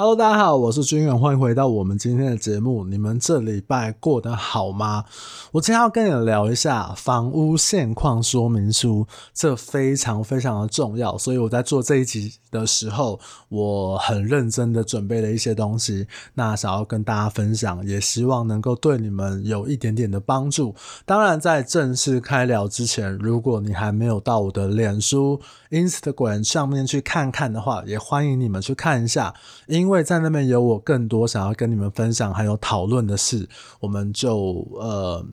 Hello，大家好，我是军远，欢迎回到我们今天的节目。你们这礼拜过得好吗？我今天要跟你聊一下房屋现况说明书，这非常非常的重要。所以我在做这一集的时候，我很认真的准备了一些东西，那想要跟大家分享，也希望能够对你们有一点点的帮助。当然，在正式开聊之前，如果你还没有到我的脸书、Instagram 上面去看看的话，也欢迎你们去看一下，因因为在那边有我更多想要跟你们分享还有讨论的事，我们就呃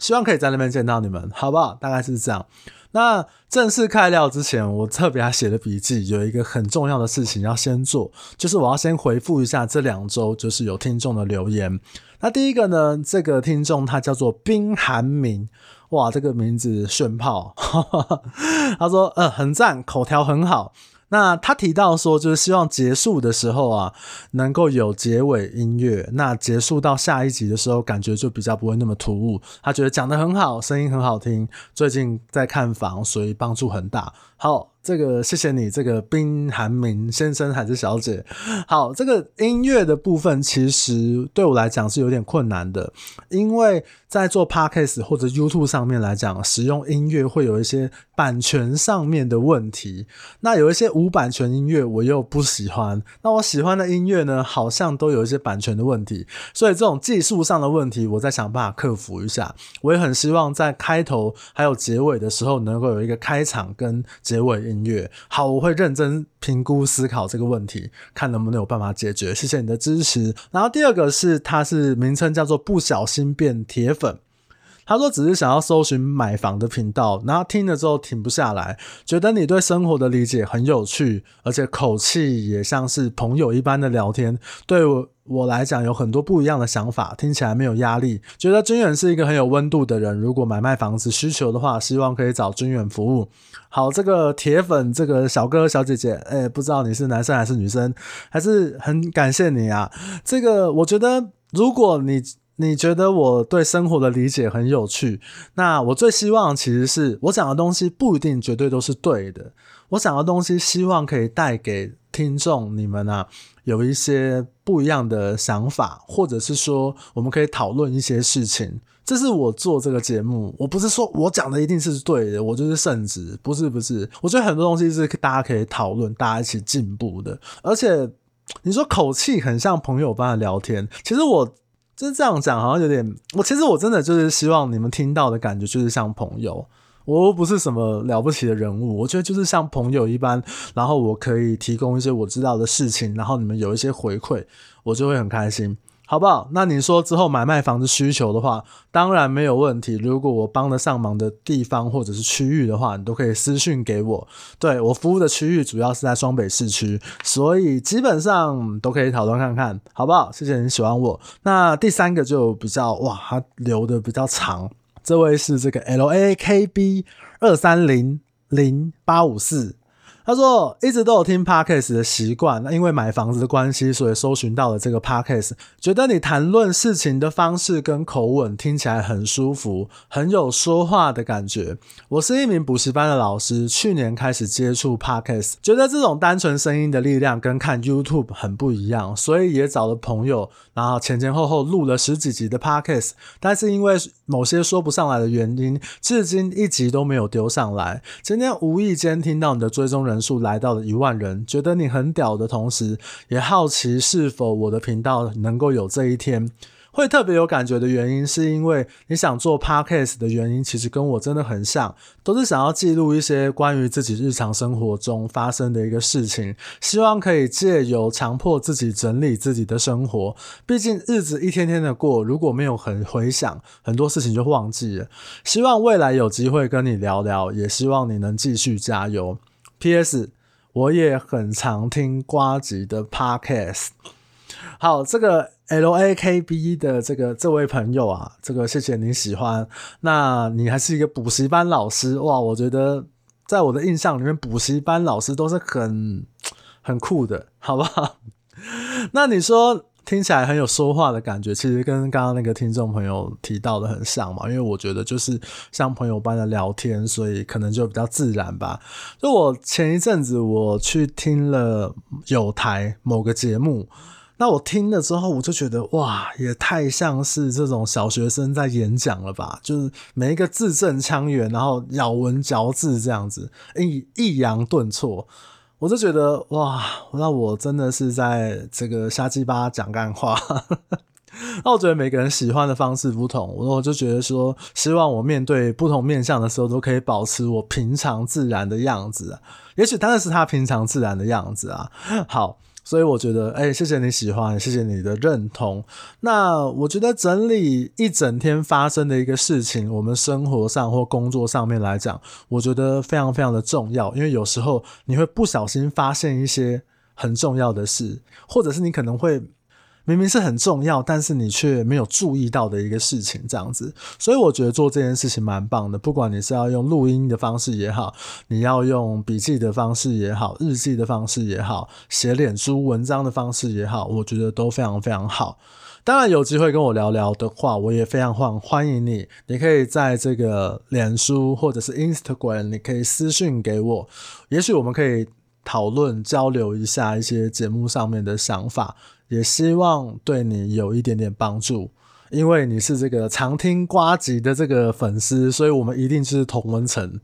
希望可以在那边见到你们，好不好？大概是这样。那正式开聊之前，我特别还写的笔记有一个很重要的事情要先做，就是我要先回复一下这两周就是有听众的留言。那第一个呢，这个听众他叫做冰寒明，哇，这个名字炫炮，他说呃很赞，口条很好。那他提到说，就是希望结束的时候啊，能够有结尾音乐。那结束到下一集的时候，感觉就比较不会那么突兀。他觉得讲得很好，声音很好听。最近在看房，所以帮助很大。好。这个谢谢你，这个冰寒明先生还是小姐？好，这个音乐的部分其实对我来讲是有点困难的，因为在做 Podcast 或者 YouTube 上面来讲，使用音乐会有一些版权上面的问题。那有一些无版权音乐我又不喜欢，那我喜欢的音乐呢，好像都有一些版权的问题，所以这种技术上的问题，我在想办法克服一下。我也很希望在开头还有结尾的时候，能够有一个开场跟结尾。音乐好，我会认真评估思考这个问题，看能不能有办法解决。谢谢你的支持。然后第二个是，它是名称叫做不小心变铁粉。他说只是想要搜寻买房的频道，然后听了之后停不下来，觉得你对生活的理解很有趣，而且口气也像是朋友一般的聊天。对我我来讲有很多不一样的想法，听起来没有压力，觉得军远是一个很有温度的人。如果买卖房子需求的话，希望可以找军远服务。好，这个铁粉，这个小哥小姐姐，哎，不知道你是男生还是女生，还是很感谢你啊。这个我觉得，如果你你觉得我对生活的理解很有趣，那我最希望其实是我讲的东西不一定绝对都是对的。我讲的东西希望可以带给听众你们啊。有一些不一样的想法，或者是说我们可以讨论一些事情。这是我做这个节目，我不是说我讲的一定是对的，我就是圣旨，不是不是。我觉得很多东西是大家可以讨论，大家一起进步的。而且你说口气很像朋友般的聊天，其实我就是这样讲，好像有点。我其实我真的就是希望你们听到的感觉就是像朋友。我又不是什么了不起的人物，我觉得就是像朋友一般，然后我可以提供一些我知道的事情，然后你们有一些回馈，我就会很开心，好不好？那你说之后买卖房子需求的话，当然没有问题。如果我帮得上忙的地方或者是区域的话，你都可以私讯给我。对，我服务的区域主要是在双北市区，所以基本上都可以讨论看看，好不好？谢谢你喜欢我。那第三个就比较哇，它留的比较长。这位是这个 L A K B 二三零零八五四。他说一直都有听 Podcast 的习惯，那因为买房子的关系，所以搜寻到了这个 Podcast，觉得你谈论事情的方式跟口吻听起来很舒服，很有说话的感觉。我是一名补习班的老师，去年开始接触 Podcast，觉得这种单纯声音的力量跟看 YouTube 很不一样，所以也找了朋友，然后前前后后录了十几集的 Podcast，但是因为某些说不上来的原因，至今一集都没有丢上来。今天无意间听到你的追踪人。数来到了一万人，觉得你很屌的同时，也好奇是否我的频道能够有这一天。会特别有感觉的原因，是因为你想做 podcast 的原因，其实跟我真的很像，都是想要记录一些关于自己日常生活中发生的一个事情，希望可以借由强迫自己整理自己的生活。毕竟日子一天天的过，如果没有很回想，很多事情就忘记了。希望未来有机会跟你聊聊，也希望你能继续加油。P.S. 我也很常听呱吉的 Podcast。好，这个 L.A.K.B 的这个这位朋友啊，这个谢谢你喜欢。那你还是一个补习班老师哇？我觉得在我的印象里面，补习班老师都是很 很酷的，好不好？那你说？听起来很有说话的感觉，其实跟刚刚那个听众朋友提到的很像嘛。因为我觉得就是像朋友般的聊天，所以可能就比较自然吧。就我前一阵子我去听了有台某个节目。那我听了之后，我就觉得哇，也太像是这种小学生在演讲了吧？就是每一个字正腔圆，然后咬文嚼字这样子，抑抑扬顿挫，我就觉得哇，那我真的是在这个瞎鸡巴讲干话。那我觉得每个人喜欢的方式不同，我就觉得说，希望我面对不同面向的时候，都可以保持我平常自然的样子。也许当然是他平常自然的样子啊。好。所以我觉得，哎、谢谢你喜欢，谢谢你的认同。那我觉得整理一整天发生的一个事情，我们生活上或工作上面来讲，我觉得非常非常的重要。因为有时候你会不小心发现一些很重要的事，或者是你可能会。明明是很重要，但是你却没有注意到的一个事情，这样子，所以我觉得做这件事情蛮棒的。不管你是要用录音的方式也好，你要用笔记的方式也好，日记的方式也好，写脸书文章的方式也好，我觉得都非常非常好。当然有机会跟我聊聊的话，我也非常欢欢迎你。你可以在这个脸书或者是 Instagram，你可以私信给我，也许我们可以讨论交流一下一些节目上面的想法。也希望对你有一点点帮助，因为你是这个常听瓜吉的这个粉丝，所以我们一定是同文层。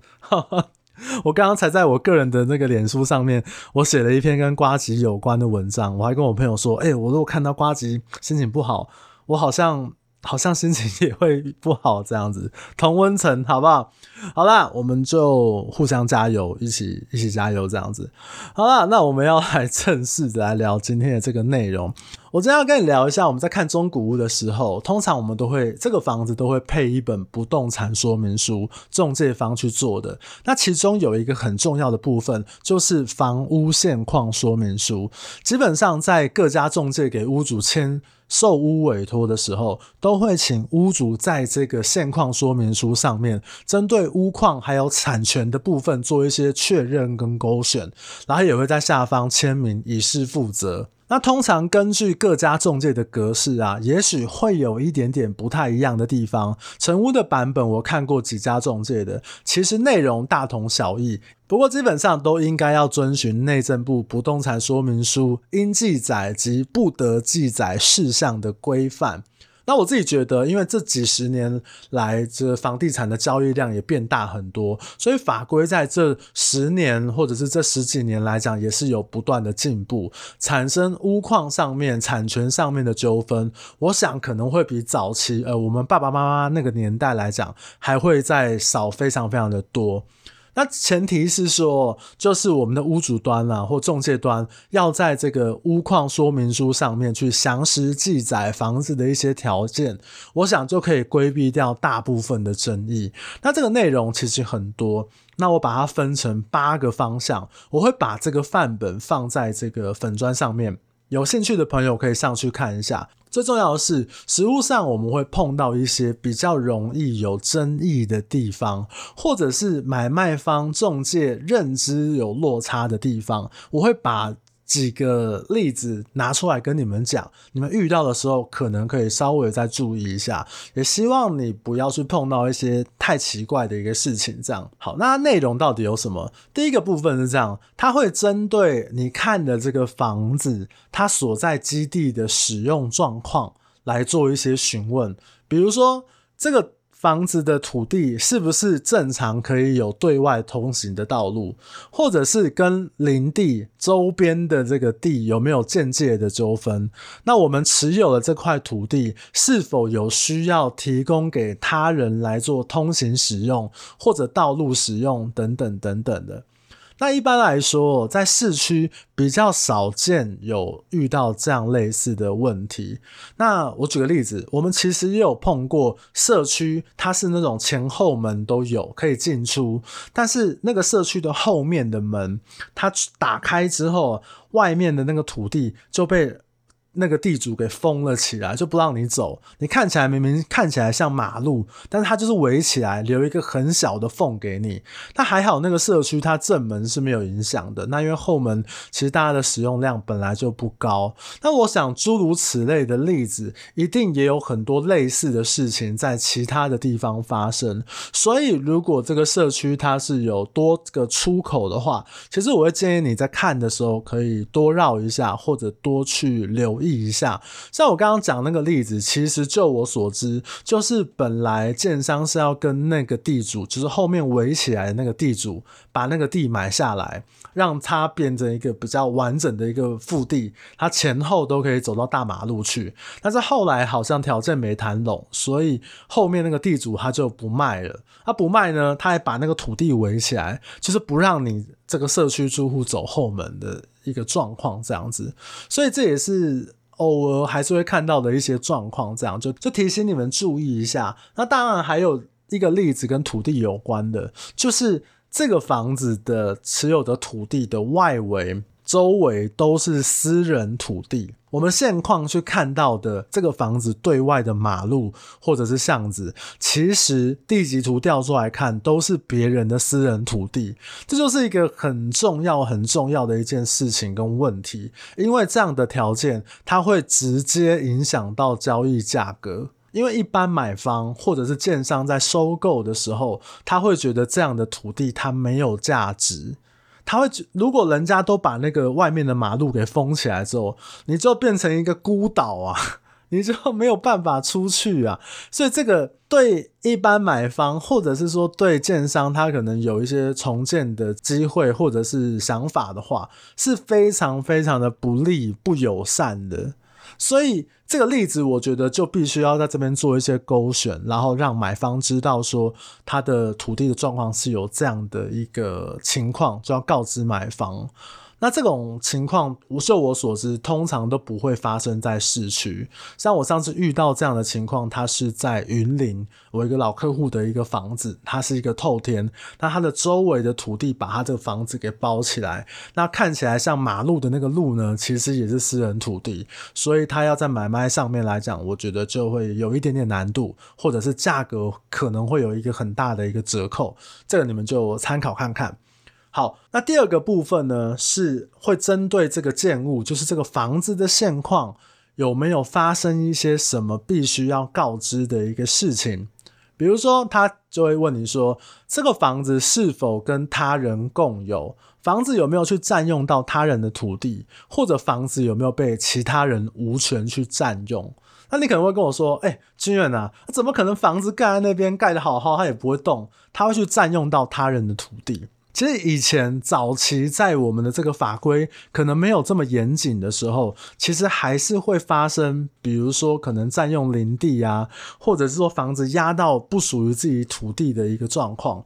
我刚刚才在我个人的那个脸书上面，我写了一篇跟瓜吉有关的文章，我还跟我朋友说：“欸，我如果看到瓜吉心情不好，我好像。”好像心情也会不好这样子，同温层好不好？好啦，我们就互相加油，一起一起加油这样子。好啦，那我们要来正式的来聊今天的这个内容。我今天要跟你聊一下，我们在看中古屋的时候，通常我们都会这个房子都会配一本不动产说明书，中介方去做的。那其中有一个很重要的部分，就是房屋现况说明书。基本上在各家中介给屋主签。售屋委托的时候，都会请屋主在这个现况说明书上面，针对屋况还有产权的部分做一些确认跟勾选，然后也会在下方签名以示负责。那通常根据各家中介的格式啊，也许会有一点点不太一样的地方。成屋的版本我看过几家中介的，其实内容大同小异，不过基本上都应该要遵循内政部不动产说明书应记载及不得记载事项的规范。那我自己觉得，因为这几十年来，这房地产的交易量也变大很多，所以法规在这十年或者是这十几年来讲，也是有不断的进步。产生屋况上面、产权上面的纠纷，我想可能会比早期呃我们爸爸妈妈那个年代来讲，还会再少非常非常的多。那前提是说，就是我们的屋主端啊，或中介端，要在这个屋况说明书上面去详实记载房子的一些条件，我想就可以规避掉大部分的争议。那这个内容其实很多，那我把它分成八个方向，我会把这个范本放在这个粉砖上面，有兴趣的朋友可以上去看一下。最重要的是，实物上我们会碰到一些比较容易有争议的地方，或者是买卖方中介认知有落差的地方，我会把。几个例子拿出来跟你们讲，你们遇到的时候可能可以稍微再注意一下，也希望你不要去碰到一些太奇怪的一个事情。这样好，那内容到底有什么？第一个部分是这样，它会针对你看的这个房子，它所在基地的使用状况来做一些询问，比如说这个。房子的土地是不是正常可以有对外通行的道路，或者是跟林地周边的这个地有没有间接的纠纷？那我们持有的这块土地是否有需要提供给他人来做通行使用，或者道路使用等等等等的？那一般来说，在市区比较少见有遇到这样类似的问题。那我举个例子，我们其实也有碰过社区，它是那种前后门都有可以进出，但是那个社区的后面的门，它打开之后，外面的那个土地就被。那个地主给封了起来，就不让你走。你看起来明明看起来像马路，但是它就是围起来，留一个很小的缝给你。那还好，那个社区它正门是没有影响的。那因为后门其实大家的使用量本来就不高。那我想诸如此类的例子，一定也有很多类似的事情在其他的地方发生。所以如果这个社区它是有多个出口的话，其实我会建议你在看的时候可以多绕一下，或者多去留意。一下，像我刚刚讲那个例子，其实就我所知，就是本来建商是要跟那个地主，就是后面围起来的那个地主，把那个地买下来，让它变成一个比较完整的一个腹地，它前后都可以走到大马路去。但是后来好像条件没谈拢，所以后面那个地主他就不卖了。他不卖呢，他还把那个土地围起来，就是不让你这个社区住户走后门的一个状况，这样子。所以这也是。偶尔还是会看到的一些状况，这样就就提醒你们注意一下。那当然还有一个例子跟土地有关的，就是这个房子的持有的土地的外围。周围都是私人土地，我们现况去看到的这个房子对外的马路或者是巷子，其实地籍图调出来看都是别人的私人土地，这就是一个很重要很重要的一件事情跟问题，因为这样的条件它会直接影响到交易价格，因为一般买方或者是建商在收购的时候，他会觉得这样的土地它没有价值。他会，如果人家都把那个外面的马路给封起来之后，你就变成一个孤岛啊，你就没有办法出去啊。所以这个对一般买方，或者是说对建商，他可能有一些重建的机会或者是想法的话，是非常非常的不利、不友善的。所以这个例子，我觉得就必须要在这边做一些勾选，然后让买方知道说他的土地的状况是有这样的一个情况，就要告知买方。那这种情况，我就我所知，通常都不会发生在市区。像我上次遇到这样的情况，它是在云林，我一个老客户的一个房子，它是一个透天，那它的周围的土地把它这个房子给包起来，那看起来像马路的那个路呢，其实也是私人土地，所以它要在买卖上面来讲，我觉得就会有一点点难度，或者是价格可能会有一个很大的一个折扣，这个你们就参考看看。好，那第二个部分呢，是会针对这个建物，就是这个房子的现况有没有发生一些什么必须要告知的一个事情。比如说，他就会问你说，这个房子是否跟他人共有？房子有没有去占用到他人的土地，或者房子有没有被其他人无权去占用？那你可能会跟我说，哎、欸，军远啊，怎么可能房子盖在那边盖得好好，他也不会动，他会去占用到他人的土地？其实以前早期在我们的这个法规可能没有这么严谨的时候，其实还是会发生，比如说可能占用林地啊，或者是说房子压到不属于自己土地的一个状况。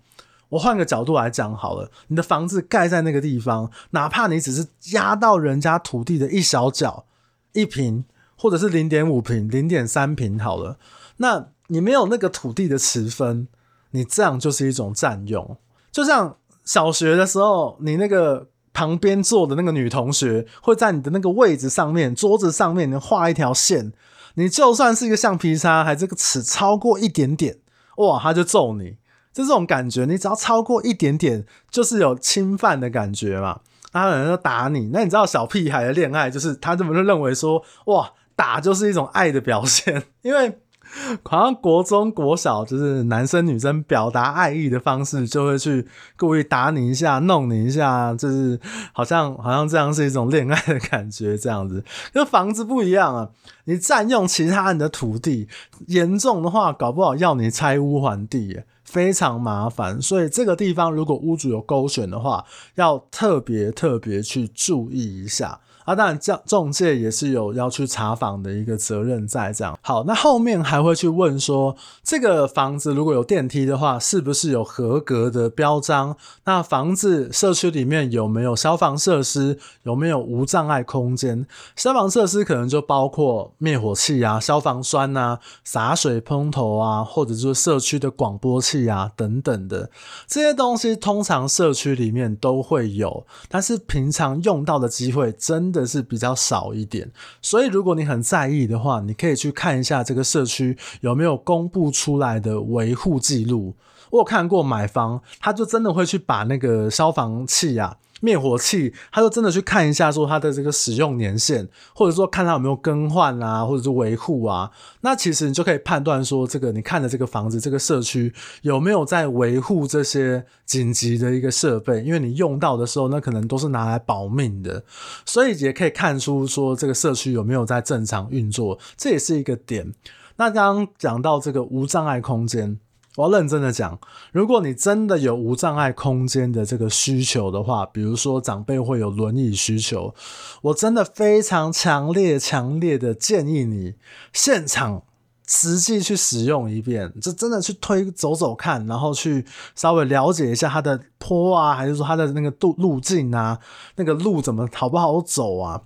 我换个角度来讲好了，你的房子盖在那个地方，哪怕你只是压到人家土地的一小角，一平，或者是零点五平、零点三平好了，那你没有那个土地的持分，你这样就是一种占用，就像。小学的时候，你那个旁边坐的那个女同学会在你的那个位置上面、桌子上面，你画一条线。你就算是一个橡皮擦，还这个尺超过一点点，哇，他就揍你。就这种感觉，你只要超过一点点，就是有侵犯的感觉嘛。他可能就打你。那你知道小屁孩的恋爱，就是他这么就认为说，哇，打就是一种爱的表现，因为。好像国中、国小就是男生女生表达爱意的方式，就会去故意打你一下、弄你一下，就是好像好像这样是一种恋爱的感觉，这样子。跟房子不一样啊，你占用其他人的土地，严重的话，搞不好要你拆屋还地，非常麻烦。所以这个地方如果屋主有勾选的话，要特别特别去注意一下。啊，当然，这中介也是有要去查访的一个责任在这样。好，那后面还会去问说，这个房子如果有电梯的话，是不是有合格的标章？那房子社区里面有没有消防设施？有没有无障碍空间？消防设施可能就包括灭火器啊、消防栓啊、洒水喷头啊，或者是社区的广播器啊等等的这些东西，通常社区里面都会有，但是平常用到的机会真。真的是比较少一点。所以如果你很在意的话，你可以去看一下这个社区有没有公布出来的维护记录。我有看过买房，他就真的会去把那个消防器啊。灭火器，他就真的去看一下，说它的这个使用年限，或者说看它有没有更换啊，或者是维护啊。那其实你就可以判断说，这个你看的这个房子，这个社区有没有在维护这些紧急的一个设备，因为你用到的时候，那可能都是拿来保命的，所以也可以看出说这个社区有没有在正常运作，这也是一个点。那刚刚讲到这个无障碍空间。我要认真的讲，如果你真的有无障碍空间的这个需求的话，比如说长辈会有轮椅需求，我真的非常强烈、强烈的建议你现场实际去使用一遍，就真的去推走走看，然后去稍微了解一下它的坡啊，还是说它的那个路路径啊，那个路怎么好不好走啊？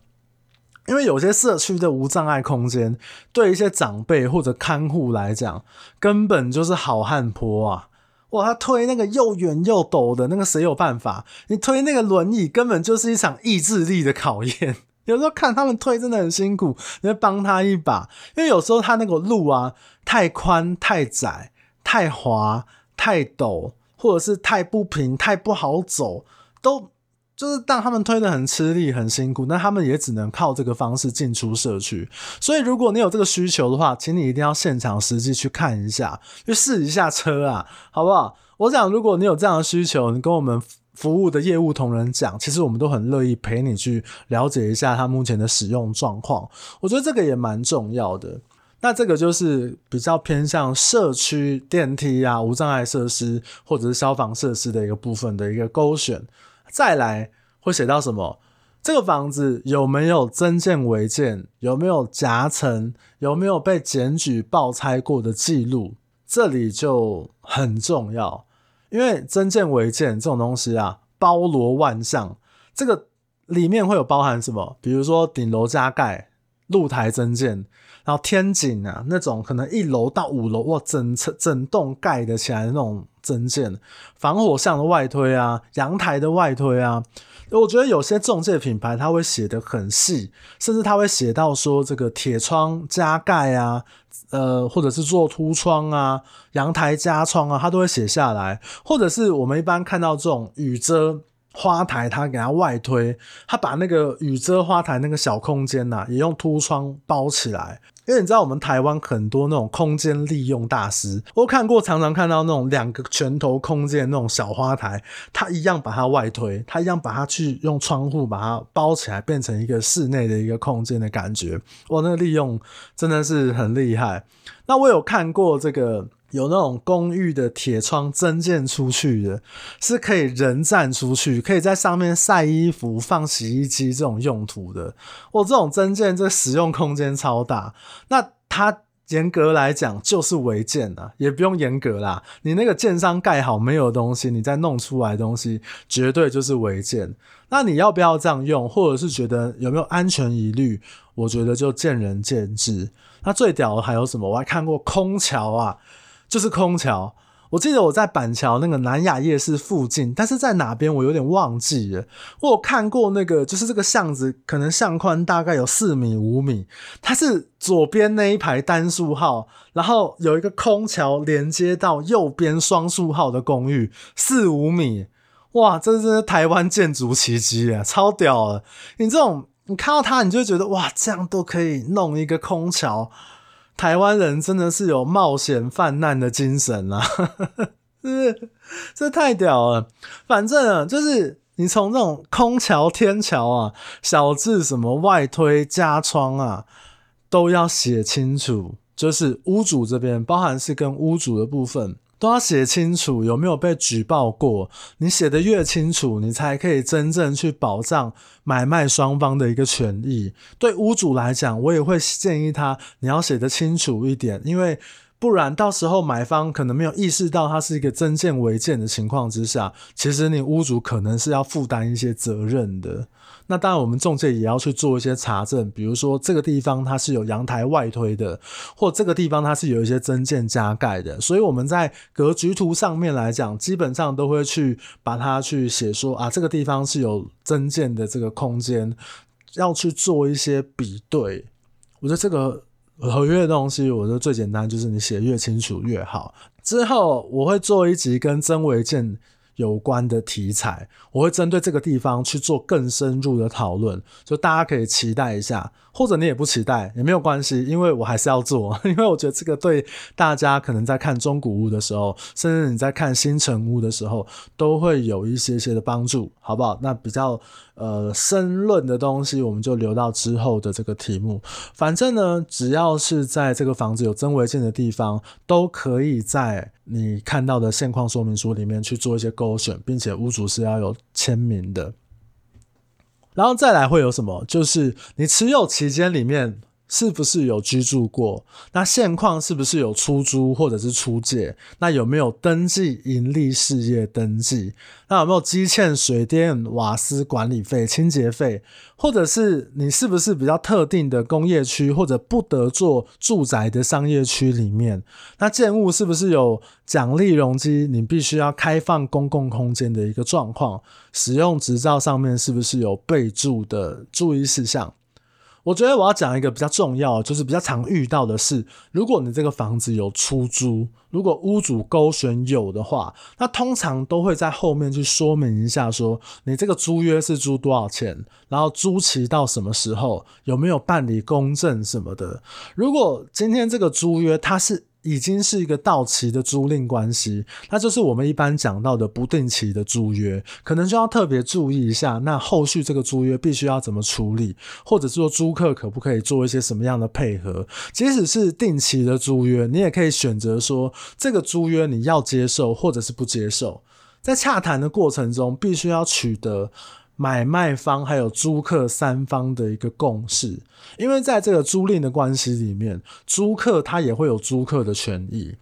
因为有些社区的无障碍空间，对一些长辈或者看护来讲，根本就是好汉坡啊！哇，他推那个又远又陡的那个，谁有办法？你推那个轮椅，根本就是一场意志力的考验。有时候看他们推真的很辛苦，你会帮他一把，因为有时候他那个路啊，太宽、太窄、太滑、太陡，或者是太不平、太不好走，都。就是当他们推得很吃力、很辛苦，那他们也只能靠这个方式进出社区。所以，如果你有这个需求的话，请你一定要现场实际去看一下，去试一下车啊，好不好？我想，如果你有这样的需求，你跟我们服务的业务同仁讲，其实我们都很乐意陪你去了解一下它目前的使用状况。我觉得这个也蛮重要的。那这个就是比较偏向社区电梯啊、无障碍设施或者是消防设施的一个部分的一个勾选。再来会写到什么？这个房子有没有增建违建？有没有夹层？有没有被检举报拆过的记录？这里就很重要，因为增建违建这种东西啊，包罗万象。这个里面会有包含什么？比如说顶楼加盖、露台增建，然后天井啊那种可能一楼到五楼哇，整层整栋盖得起来那种。增建防火巷的外推啊，阳台的外推啊，我觉得有些中介品牌他会写的很细，甚至他会写到说这个铁窗加盖啊，呃，或者是做凸窗啊，阳台加窗啊，他都会写下来。或者是我们一般看到这种雨遮花台，他给它外推，他把那个雨遮花台那个小空间呐，也用凸窗包起来。因为你知道，我们台湾很多那种空间利用大师，我看过，常常看到那种两个拳头空间那种小花台，他一样把它外推，他一样把它去用窗户把它包起来，变成一个室内的一个空间的感觉。哇，那个利用真的是很厉害。那我有看过这个。有那种公寓的铁窗增建出去的，是可以人站出去，可以在上面晒衣服、放洗衣机这种用途的。我这种增建，这使用空间超大。那它严格来讲就是违建啊，也不用严格啦。你那个建商盖好没有东西，你再弄出来东西，绝对就是违建。那你要不要这样用，或者是觉得有没有安全疑虑？我觉得就见仁见智。那最屌的还有什么？我还看过空桥啊。就是空桥，我记得我在板桥那个南雅夜市附近，但是在哪边我有点忘记了。我有看过那个，就是这个巷子可能巷宽大概有四米五米，它是左边那一排单数号，然后有一个空桥连接到右边双数号的公寓，四五米，哇，这是台湾建筑奇迹啊，超屌了！你这种你看到它，你就觉得哇，这样都可以弄一个空桥。台湾人真的是有冒险犯难的精神啊，是 不是？这太屌了！反正啊，就是你从这种空桥、天桥啊，小至什么外推加窗啊，都要写清楚。就是屋主这边，包含是跟屋主的部分。都要写清楚有没有被举报过，你写得越清楚，你才可以真正去保障买卖双方的一个权益。对屋主来讲，我也会建议他，你要写得清楚一点，因为不然到时候买方可能没有意识到它是一个增建违建的情况之下，其实你屋主可能是要负担一些责任的。那当然，我们中介也要去做一些查证，比如说这个地方它是有阳台外推的，或这个地方它是有一些增建加盖的，所以我们在格局图上面来讲，基本上都会去把它去写说啊，这个地方是有增建的这个空间，要去做一些比对。我觉得这个合约的东西，我觉得最简单就是你写越清楚越好。之后我会做一集跟曾维健有关的题材，我会针对这个地方去做更深入的讨论，就大家可以期待一下，或者你也不期待也没有关系，因为我还是要做，因为我觉得这个对大家可能在看中古屋的时候，甚至你在看新城屋的时候，都会有一些些的帮助，好不好？那比较呃深论的东西，我们就留到之后的这个题目。反正呢，只要是在这个房子有曾违建的地方，都可以在你看到的现况说明书里面去做一些勾选，并且屋主是要有签名的。然后再来会有什么？就是你持有期间里面。是不是有居住过？那现况是不是有出租或者是出借？那有没有登记盈利事业登记？那有没有积欠水电瓦斯管理费、清洁费？或者是你是不是比较特定的工业区或者不得做住宅的商业区里面？那建物是不是有奖励容积？你必须要开放公共空间的一个状况？使用执照上面是不是有备注的注意事项？我觉得我要讲一个比较重要，就是比较常遇到的是，如果你这个房子有出租，如果屋主勾选有的话，那通常都会在后面去说明一下，说你这个租约是租多少钱，然后租期到什么时候，有没有办理公证什么的。如果今天这个租约它是已经是一个到期的租赁关系，那就是我们一般讲到的不定期的租约，可能就要特别注意一下。那后续这个租约必须要怎么处理，或者是说租客可不可以做一些什么样的配合？即使是定期的租约，你也可以选择说这个租约你要接受或者是不接受。在洽谈的过程中，必须要取得。买卖方还有租客三方的一个共识，因为在这个租赁的关系里面，租客他也会有租客的权益。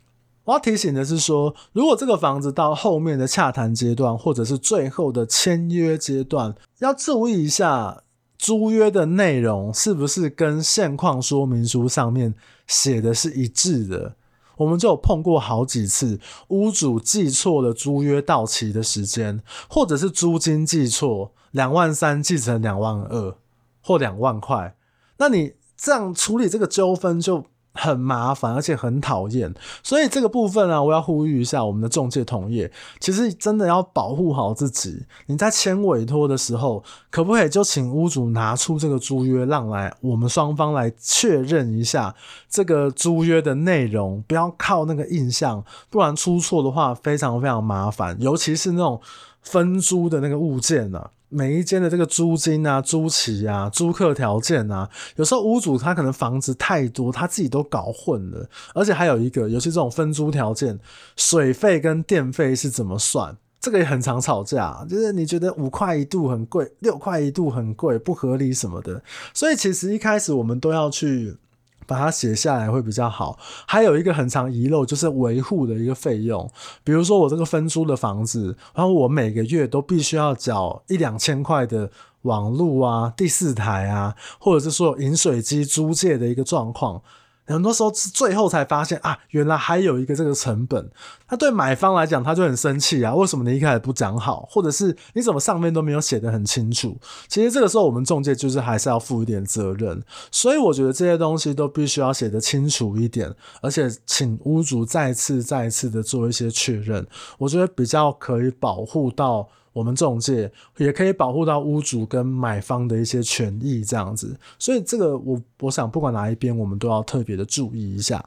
我要提醒的是说，如果这个房子到后面的洽谈阶段，或者是最后的签约阶段，要注意一下租约的内容是不是跟现况说明书上面写的是一致的。我们就有碰过好几次，屋主记错了租约到期的时间，或者是租金记错。两万三记成两万二或两万块，那你这样处理这个纠纷就很麻烦，而且很讨厌。所以这个部分啊，我要呼吁一下我们的中介同业，其实真的要保护好自己。你在签委托的时候，可不可以就请屋主拿出这个租约，让来我们双方来确认一下这个租约的内容，不要靠那个印象，不然出错的话非常非常麻烦，尤其是那种分租的那个物件呢、每一间的这个租金啊、租期啊、租客条件啊，有时候屋主他可能房子太多，他自己都搞混了。而且还有一个，尤其这种分租条件，水费跟电费是怎么算？这个也很常吵架，就是你觉得五块一度很贵，六块一度很贵，不合理什么的。所以其实一开始我们都要去。把它写下来会比较好。还有一个很常遗漏，就是维护的一个费用。比如说我这个分租的房子，然后我每个月都必须要缴一两千块的网路啊、第四台啊，或者是说饮水机租借的一个状况。很多时候是最后才发现啊，原来还有一个这个成本。那对买方来讲，他就很生气啊，为什么你一开始不讲好，或者是你怎么上面都没有写得很清楚？其实这个时候我们中介就是还是要负一点责任。所以我觉得这些东西都必须要写得清楚一点，而且请屋主再次再次的做一些确认，我觉得比较可以保护到。我们中介也可以保护到屋主跟买方的一些权益，这样子。所以这个我我想，不管哪一边，我们都要特别的注意一下。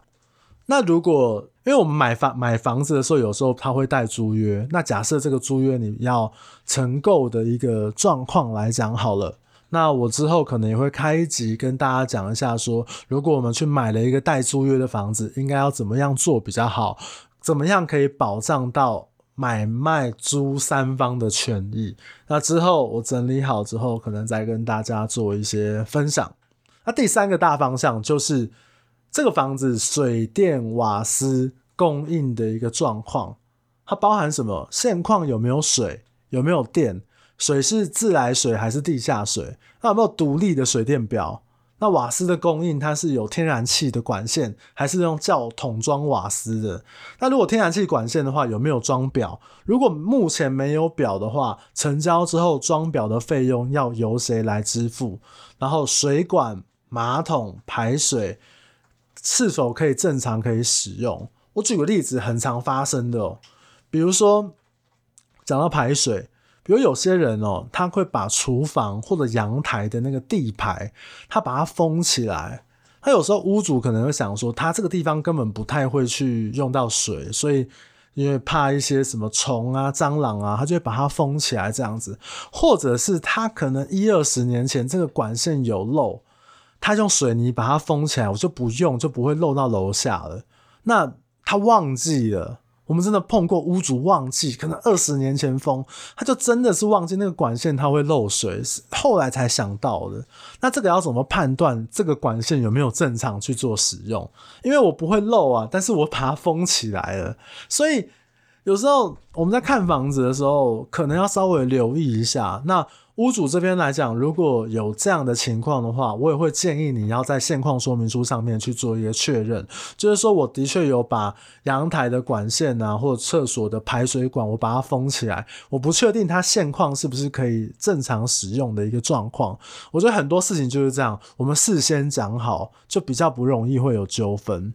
那如果因为我们买房买房子的时候，有时候他会带租约。那假设这个租约你要承购的一个状况来讲好了，那我之后可能也会开一集跟大家讲一下说，说如果我们去买了一个带租约的房子，应该要怎么样做比较好？怎么样可以保障到？买卖租三方的权益，那之后我整理好之后，可能再跟大家做一些分享。那第三个大方向就是这个房子水电瓦斯供应的一个状况，它包含什么？现况有没有水？有没有电？水是自来水还是地下水？那有没有独立的水电表？那瓦斯的供应，它是有天然气的管线，还是用叫桶装瓦斯的？那如果天然气管线的话，有没有装表？如果目前没有表的话，成交之后装表的费用要由谁来支付？然后水管、马桶、排水是否可以正常可以使用？我举个例子，很常发生的喔，比如说讲到排水。比如有些人哦，他会把厨房或者阳台的那个地排，他把它封起来。他有时候屋主可能会想说，他这个地方根本不太会去用到水，所以因为怕一些什么虫啊、蟑螂啊，他就会把它封起来这样子。或者是他可能一二十年前这个管线有漏，他用水泥把它封起来，我就不用，就不会漏到楼下了。那他忘记了。我们真的碰过屋主忘记，可能二十年前封，他就真的是忘记那个管线它会漏水，后来才想到的。那这个要怎么判断这个管线有没有正常去做使用？因为我不会漏啊，但是我把它封起来了，所以有时候我们在看房子的时候，可能要稍微留意一下。那屋主这边来讲，如果有这样的情况的话，我也会建议你要在现况说明书上面去做一个确认，就是说我的确有把阳台的管线啊，或者厕所的排水管，我把它封起来，我不确定它现况是不是可以正常使用的一个状况。我觉得很多事情就是这样，我们事先讲好，就比较不容易会有纠纷。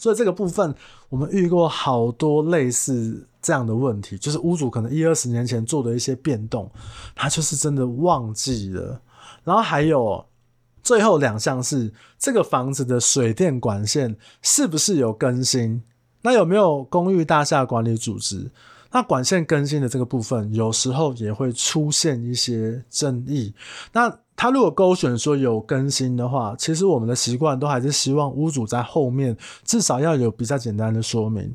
所以这个部分，我们遇过好多类似这样的问题，就是屋主可能一二十年前做的一些变动，他就是真的忘记了。然后还有最后两项是这个房子的水电管线是不是有更新？那有没有公寓大厦管理组织？那管线更新的这个部分，有时候也会出现一些争议。那他如果勾选说有更新的话，其实我们的习惯都还是希望屋主在后面至少要有比较简单的说明，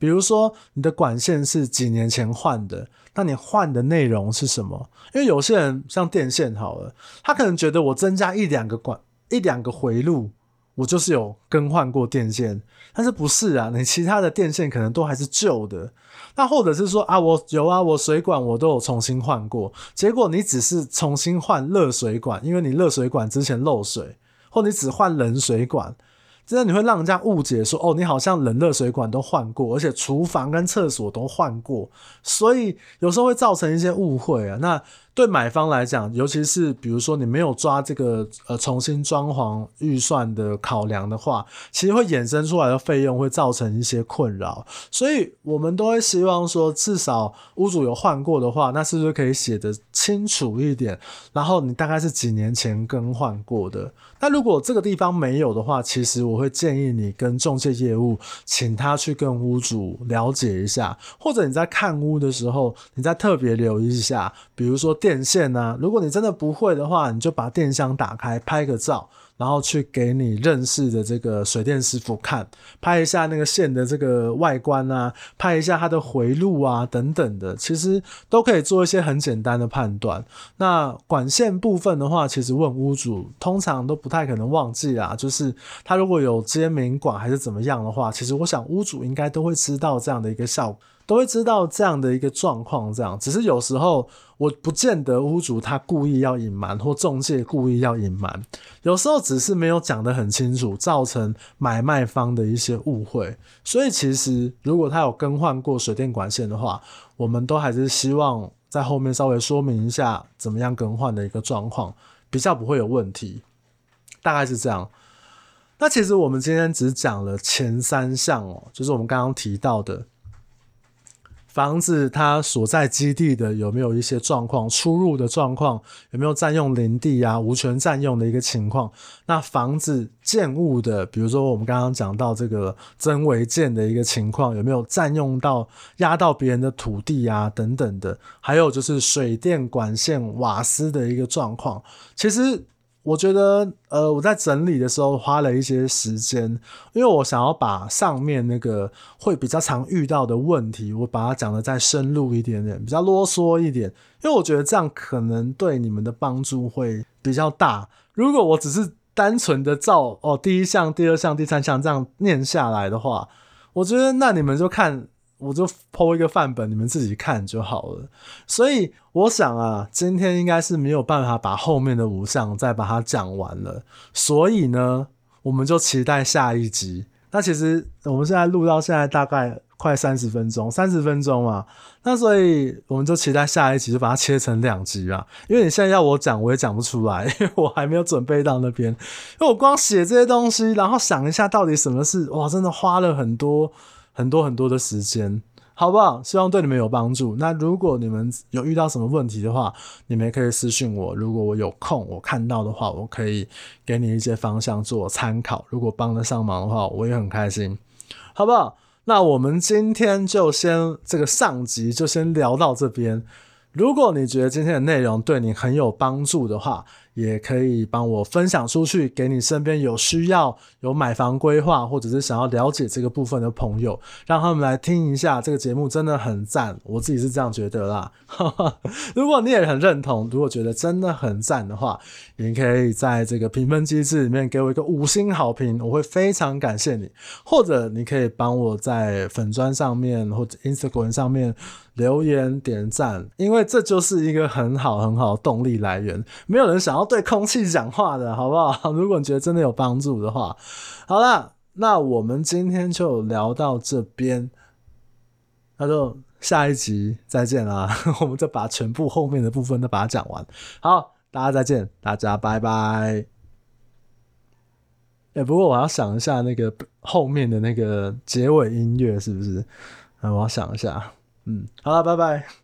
比如说你的管线是几年前换的，那你换的内容是什么？因为有些人像电线好了，他可能觉得我增加一两个管一两个回路，我就是有更换过电线，但是不是啊？你其他的电线可能都还是旧的。那或者是说啊，我有啊，我水管我都有重新换过，结果你只是重新换热水管，因为你热水管之前漏水，或你只换冷水管，这样你会让人家误解说，哦，你好像冷热水管都换过，而且厨房跟厕所都换过，所以有时候会造成一些误会啊。那对买方来讲，尤其是比如说你没有抓这个呃重新装潢预算的考量的话，其实会衍生出来的费用会造成一些困扰，所以我们都会希望说，至少屋主有换过的话，那是不是可以写得清楚一点？然后你大概是几年前更换过的？那如果这个地方没有的话，其实我会建议你跟中介业务，请他去跟屋主了解一下，或者你在看屋的时候，你再特别留意一下，比如说。电线呢、如果你真的不会的话，你就把电箱打开，拍个照，然后去给你认识的这个水电师傅看，拍一下那个线的这个外观啊，拍一下它的回路啊等等的，其实都可以做一些很简单的判断。那管线部分的话，其实问屋主通常都不太可能忘记啊，就是他如果有接明管还是怎么样的话，其实我想屋主应该都会知道这样的一个效果。都会知道这样的一个状况，这样只是有时候我不见得屋主他故意要隐瞒，或中介故意要隐瞒，有时候只是没有讲得很清楚，造成买卖方的一些误会。所以其实如果他有更换过水电管线的话，我们都还是希望在后面稍微说明一下怎么样更换的一个状况，比较不会有问题。大概是这样。那其实我们今天只讲了前三项哦，就是我们刚刚提到的。房子它所在基地的有没有一些状况，出入的状况，有没有占用林地啊，无权占用的一个情况？那房子建物的，比如说我们刚刚讲到这个增违建的一个情况，有没有占用到压到别人的土地啊等等的？还有就是水电管线、瓦斯的一个状况，其实。我觉得，呃，我在整理的时候花了一些时间，因为我想要把上面那个会比较常遇到的问题，我把它讲得再深入一点点，比较啰嗦一点，因为我觉得这样可能对你们的帮助会比较大。如果我只是单纯的照哦第一项、第二项、第三项这样念下来的话，我觉得那你们就看。我就 po 一个范本，你们自己看就好了。所以我想啊，今天应该是没有办法把后面的五项再把它讲完了。所以呢，我们就期待下一集。那其实我们现在录到现在大概快三十分钟，三十分钟嘛。那所以我们就期待下一集，就把它切成两集啊。因为你现在要我讲，我也讲不出来，因为我还没有准备到那边。因为我光写这些东西，然后想一下到底什么事，哇，真的花了很多很多很多的时间。好不好？希望对你们有帮助。那如果你们有遇到什么问题的话，你们也可以私信我。如果我有空，我看到的话，我可以给你一些方向做参考。如果帮得上忙的话，我也很开心，好不好？那我们今天就先这个上集就先聊到这边。如果你觉得今天的内容对你很有帮助的话，也可以帮我分享出去，给你身边有需要、有买房规划，或者是想要了解这个部分的朋友，让他们来听一下这个节目，真的很赞。我自己是这样觉得啦。如果你也很认同，如果觉得真的很赞的话，你可以在这个评分机制里面给我一个五星好评，我会非常感谢你。或者你可以帮我在粉砖上面或者 Instagram 上面留言点赞，因为这就是一个很好很好的动力来源。没有人想要。对空气讲话的好不好？如果你觉得真的有帮助的话，好了，那我们今天就聊到这边，那就下一集再见啦。我们就把全部后面的部分都把它讲完。好，大家再见，大家拜拜。哎、不过我要想一下那个后面的那个结尾音乐是不是？嗯，我要想一下。嗯，好了，拜拜。